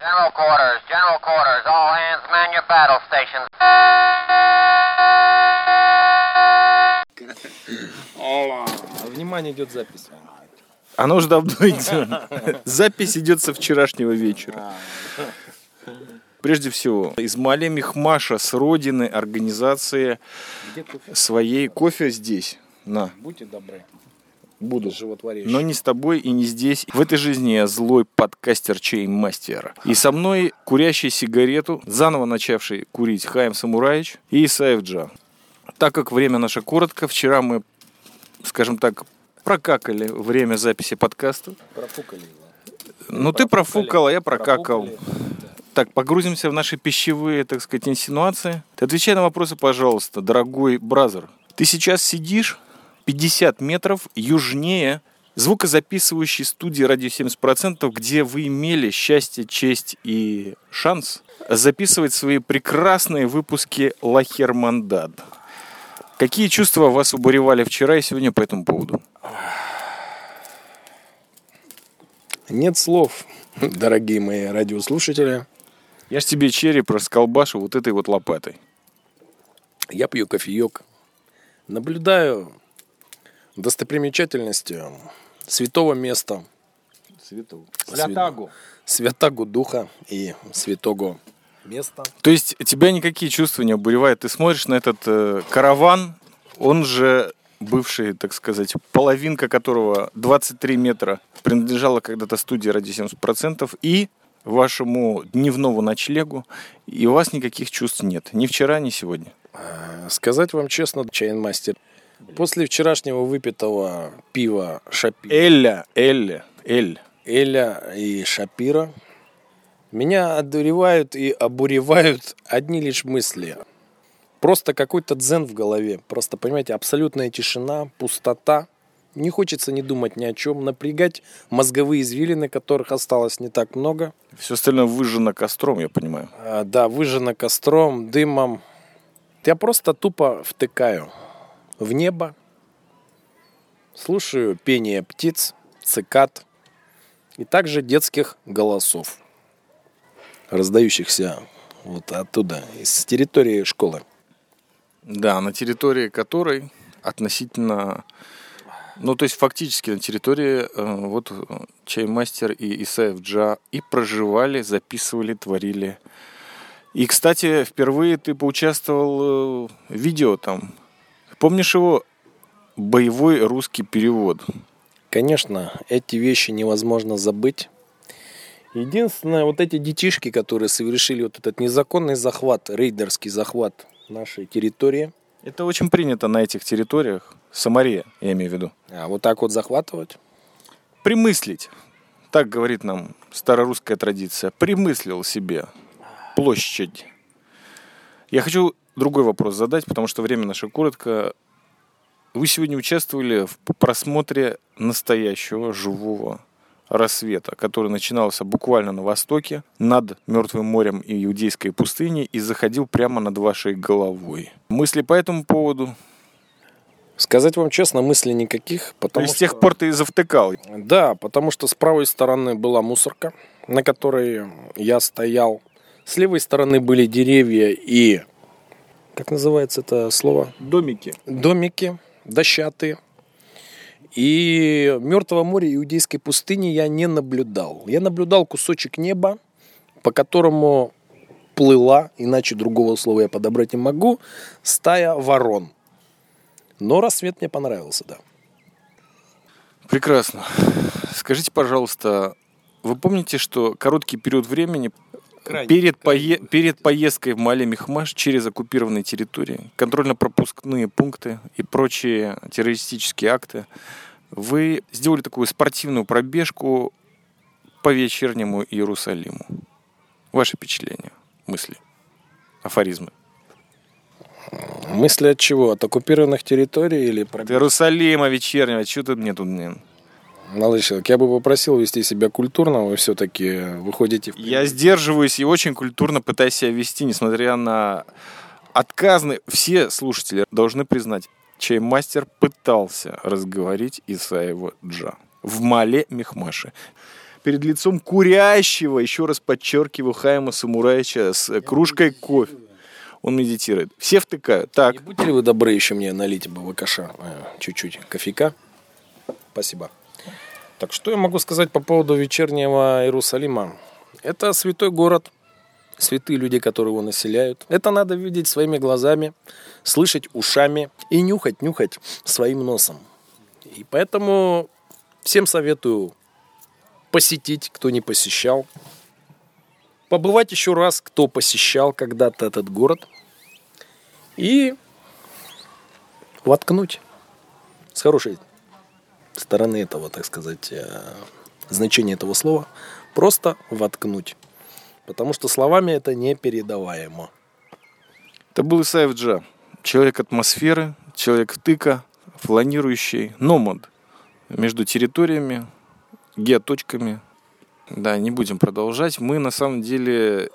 General quarters, general quarters, all hands man your battle stations. Внимание, идет запись. Оно уже давно идет. Запись идет со вчерашнего вечера. Прежде всего, из Мале Мехмаша с родины организации своей кофе здесь. На, Будьте добры. Буду. Животворящий. Но не с тобой и не здесь. В этой жизни я злой подкастер Чеймастер. И со мной курящий сигарету, заново начавший курить Хаим Самураевич и Исаев Джа. Так как время наше коротко, вчера мы, скажем так, прокакали время записи подкаста. Профукали его. Ну, ты профукал, а я прокакал. Профукали. Так, погрузимся в наши пищевые, так сказать, инсинуации. Ты отвечай на вопросы, пожалуйста, дорогой бразер. Ты сейчас сидишь 50 метров южнее звукозаписывающей студии «Радио 70%», где вы имели счастье, честь и шанс записывать свои прекрасные выпуски «Лахермандад». Какие чувства вас уборевали вчера и сегодня по этому поводу? Нет слов, дорогие мои радиослушатели. Я ж тебе череп расколбашу вот этой вот лопатой. Я пью кофеек. Наблюдаю достопримечательности святого места, Святагу. святагу духа и святого места. То есть тебя никакие чувства не обуревают. Ты смотришь на этот э, караван, он же бывший, так сказать, половинка которого 23 метра принадлежала когда-то студии ради 70% и вашему дневному ночлегу, и у вас никаких чувств нет. Ни вчера, ни сегодня. Сказать вам честно, чайнмастер, после вчерашнего выпитого пива Шапира, Эля, Эля, Эль. Эля и Шапира, меня одуревают и обуревают одни лишь мысли. Просто какой-то дзен в голове. Просто, понимаете, абсолютная тишина, пустота. Не хочется не думать ни о чем, напрягать мозговые извилины, которых осталось не так много. Все остальное выжжено костром, я понимаю. А, да, выжжено костром, дымом. Я просто тупо втыкаю в небо, слушаю пение птиц, цикад и также детских голосов, раздающихся вот оттуда, из территории школы. Да, на территории которой относительно... Ну, то есть фактически на территории э, вот э, Чаймастер и Исаев Джа и проживали, записывали, творили. И, кстати, впервые ты поучаствовал э, в видео там. Помнишь его? Боевой русский перевод. Конечно, эти вещи невозможно забыть. Единственное, вот эти детишки, которые совершили вот этот незаконный захват, рейдерский захват нашей территории, Это очень принято на этих территориях. Самария, я имею в виду. а вот так вот захватывать, Примыслить. Так говорит нам старорусская традиция. Примыслил себе площадь. Я хочу другой вопрос задать, потому что время наше коротко. Вы сегодня участвовали в просмотре настоящего живого рассвета, который начинался буквально на востоке, над Мертвым морем и Иудейской пустыней и заходил прямо над вашей головой. Мысли по этому поводу? Сказать вам честно, мыслей никаких, То потому есть с что... тех пор ты и завтыкал. Да, потому что с правой стороны была мусорка, на которой я стоял. С левой стороны были деревья и... Как называется это слово? Домики. Домики дощатые. И Мертвого моря Иудейской пустыни я не наблюдал. Я наблюдал кусочек неба, по которому плыла, иначе другого слова я подобрать не могу, стая ворон. Но рассвет мне понравился, да. Прекрасно. Скажите, пожалуйста, вы помните, что короткий период времени перед, пое- перед поездкой в Мале Мехмаш через оккупированные территории, контрольно-пропускные пункты и прочие террористические акты, вы сделали такую спортивную пробежку по вечернему Иерусалиму. Ваши впечатления, мысли, афоризмы. Мысли от чего? От оккупированных территорий или про... От Иерусалима вечернего, что ты мне тут... не- Молодой человек, я бы попросил вести себя культурно, вы все-таки выходите в... Я сдерживаюсь и очень культурно пытаюсь себя вести, несмотря на отказные... Все слушатели должны признать, чей мастер пытался разговорить Исаева Джа в Мале Мехмаше. перед лицом курящего, еще раз подчеркиваю, Хайма Самураича с кружкой кофе. Он медитирует. Все втыкают. Так, Не будьте ли вы добры еще мне налить бы ВКШ э, чуть-чуть кофейка? Спасибо. Так что я могу сказать по поводу вечернего Иерусалима? Это святой город, святые люди, которые его населяют. Это надо видеть своими глазами, слышать ушами и нюхать, нюхать своим носом. И поэтому всем советую посетить, кто не посещал. Побывать еще раз, кто посещал когда-то этот город. И воткнуть с хорошей стороны этого, так сказать, э, значения этого слова, просто воткнуть. Потому что словами это непередаваемо. это был Исаев Джа. Человек атмосферы, человек тыка, фланирующий, номад между территориями, геоточками. Да, не будем продолжать. Мы на самом деле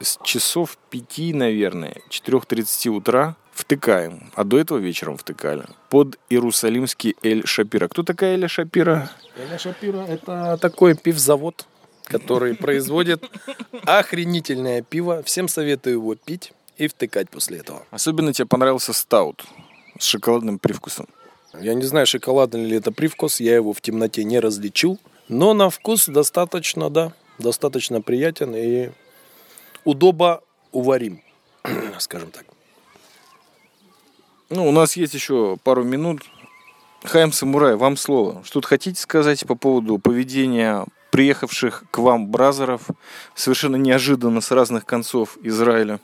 с часов пяти, наверное, 4.30 утра втыкаем, а до этого вечером втыкали, под Иерусалимский Эль Шапира. Кто такая Эля Шапира? Эля Шапира – это такой пивзавод, который производит охренительное пиво. Всем советую его пить и втыкать после этого. Особенно тебе понравился стаут с шоколадным привкусом. Я не знаю, шоколадный ли это привкус, я его в темноте не различил. Но на вкус достаточно, да, достаточно приятен и удобо уварим, скажем так. Ну, у нас есть еще пару минут. Хайм Самурай, вам слово. Что-то хотите сказать по поводу поведения приехавших к вам бразеров совершенно неожиданно с разных концов Израиля?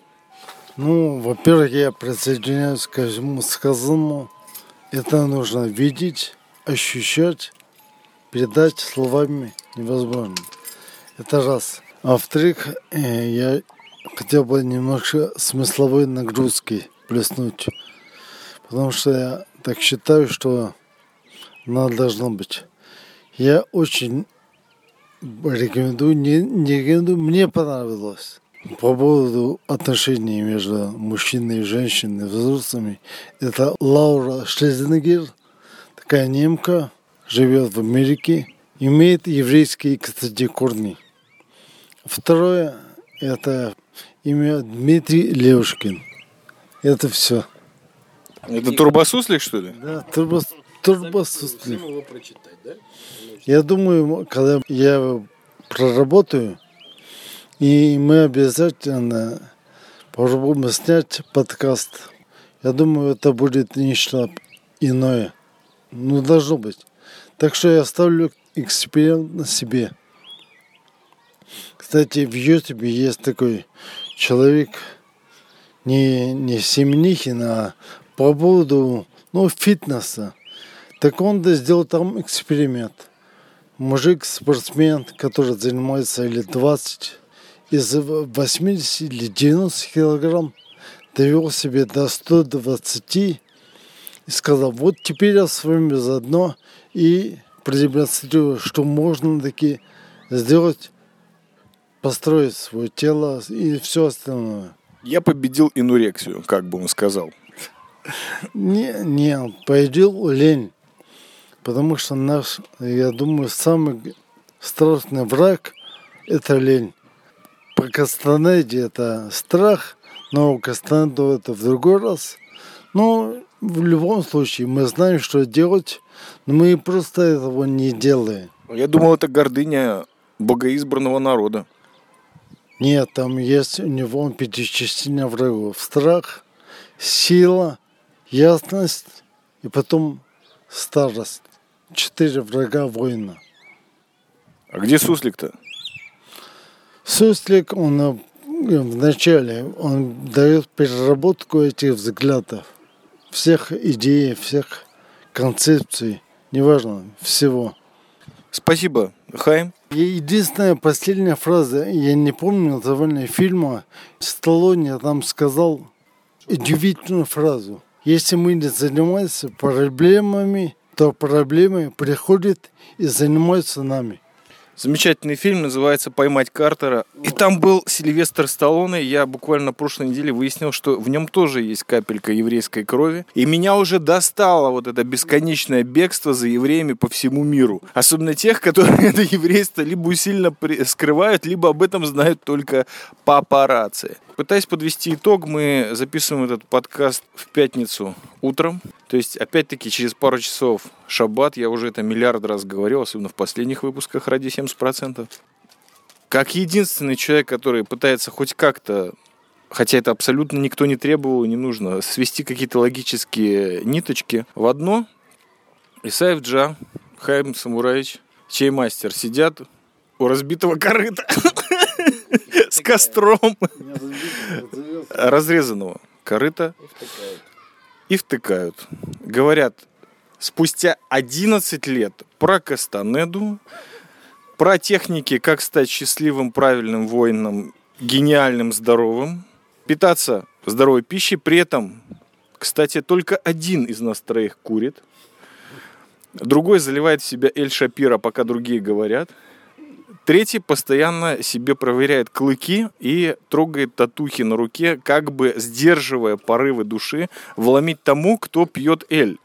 Ну, во-первых, я присоединяюсь к всему сказанному. Это нужно видеть, ощущать, передать словами невозможно. Это раз. А во-вторых, э, я хотел бы немножко смысловой нагрузки плеснуть. Потому что я так считаю, что она должна быть. Я очень рекомендую, не, не рекомендую, мне понравилось. По поводу отношений между мужчиной и женщиной, взрослыми, это Лаура Шлезенегер, такая немка, живет в Америке, имеет еврейские, кстати, корни. Второе, это имя Дмитрий Левушкин. Это все. Это турбосуслик, что ли? Да, турбос, турбосуслик. его прочитать, да? Я думаю, когда я проработаю, и мы обязательно попробуем снять подкаст. Я думаю, это будет нечто иное. Ну, должно быть. Так что я ставлю эксперимент на себе. Кстати, в Ютубе есть такой человек, не, не Семенихин, а по поводу ну, фитнеса. Так он да сделал там эксперимент. Мужик, спортсмен, который занимается лет 20, из 80 или 90 килограмм довел себе до 120 и сказал, вот теперь я с вами заодно и продемонстрирую, что можно таки сделать, построить свое тело и все остальное. Я победил инурексию, как бы он сказал. Не, не, победил лень. Потому что наш, я думаю, самый страшный враг – это лень. По Кастанеде это страх, но у Кастанеду это в другой раз. Но в любом случае мы знаем, что делать, но мы просто этого не делаем. Я думал, это гордыня богоизбранного народа. Нет, там есть у него пятичастина врагов. Страх, сила, ясность и потом старость. Четыре врага воина. А где суслик-то? Суслик, он э, вначале, он дает переработку этих взглядов, всех идей, всех концепций, неважно, всего. Спасибо, Хайм. Единственная последняя фраза, я не помню название фильма, Сталлоне там сказал удивительную фразу. Если мы не занимаемся проблемами, то проблемы приходят и занимаются нами. Замечательный фильм, называется «Поймать Картера». И там был Сильвестр Сталлоне. Я буквально на прошлой неделе выяснил, что в нем тоже есть капелька еврейской крови. И меня уже достало вот это бесконечное бегство за евреями по всему миру. Особенно тех, которые это еврейство либо усиленно скрывают, либо об этом знают только папарацци. Пытаясь подвести итог, мы записываем этот подкаст в пятницу утром. То есть, опять-таки, через пару часов шаббат. Я уже это миллиард раз говорил, особенно в последних выпусках ради 70%. Как единственный человек, который пытается хоть как-то, хотя это абсолютно никто не требовал не нужно, свести какие-то логические ниточки в одно, Исаев Джа, Хайм Самураевич, чей мастер сидят у разбитого корыта с костром разрезанного корыта и втыкают. Говорят, спустя 11 лет про Кастанеду, про техники, как стать счастливым, правильным воином, гениальным, здоровым, питаться здоровой пищей, при этом, кстати, только один из нас троих курит, другой заливает в себя Эль Шапира, пока другие говорят, Третий постоянно себе проверяет клыки и трогает татухи на руке, как бы сдерживая порывы души, вломить тому, кто пьет эль.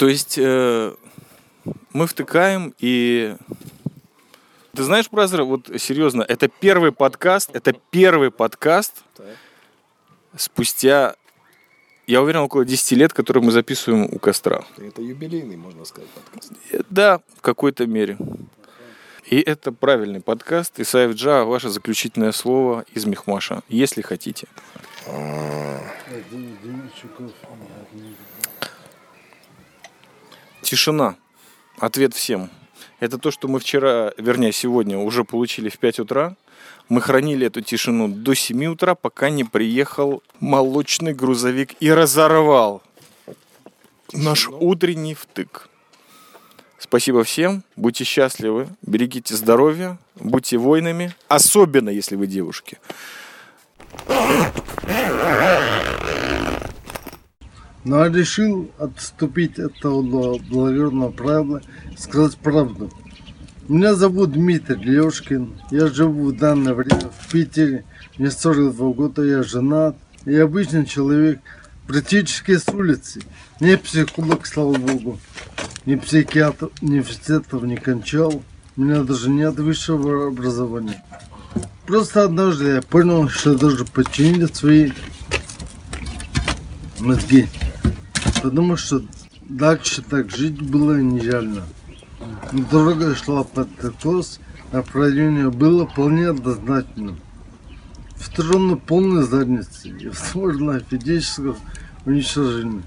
То есть э, мы втыкаем и... Ты знаешь, Бразер, вот серьезно, это первый подкаст, это первый подкаст спустя, я уверен, около 10 лет, который мы записываем у костра. Это юбилейный, можно сказать, подкаст. Э, Да, в какой-то мере. И это правильный подкаст. Исаев Джа, ваше заключительное слово из Мехмаша, если хотите. Тишина. Ответ всем. Это то, что мы вчера, вернее, сегодня уже получили в 5 утра. Мы хранили эту тишину до 7 утра, пока не приехал молочный грузовик и разорвал наш утренний втык. Спасибо всем. Будьте счастливы. Берегите здоровье. Будьте воинами. Особенно, если вы девушки. Но я решил отступить от этого благородного правила, сказать правду. Меня зовут Дмитрий Лешкин. Я живу в данное время в Питере. Мне 42 года, я женат. Я обычный человек, практически с улицы. Не психолог, слава богу. Ни психиатр, университетов не кончал. У меня даже нет высшего образования. Просто однажды я понял, что я должен починить свои мозги. Потому что дальше так жить было нереально. Дорога шла под откос, направление было вполне однозначным. В сторону полной задницы и, возможно, физического уничтожения.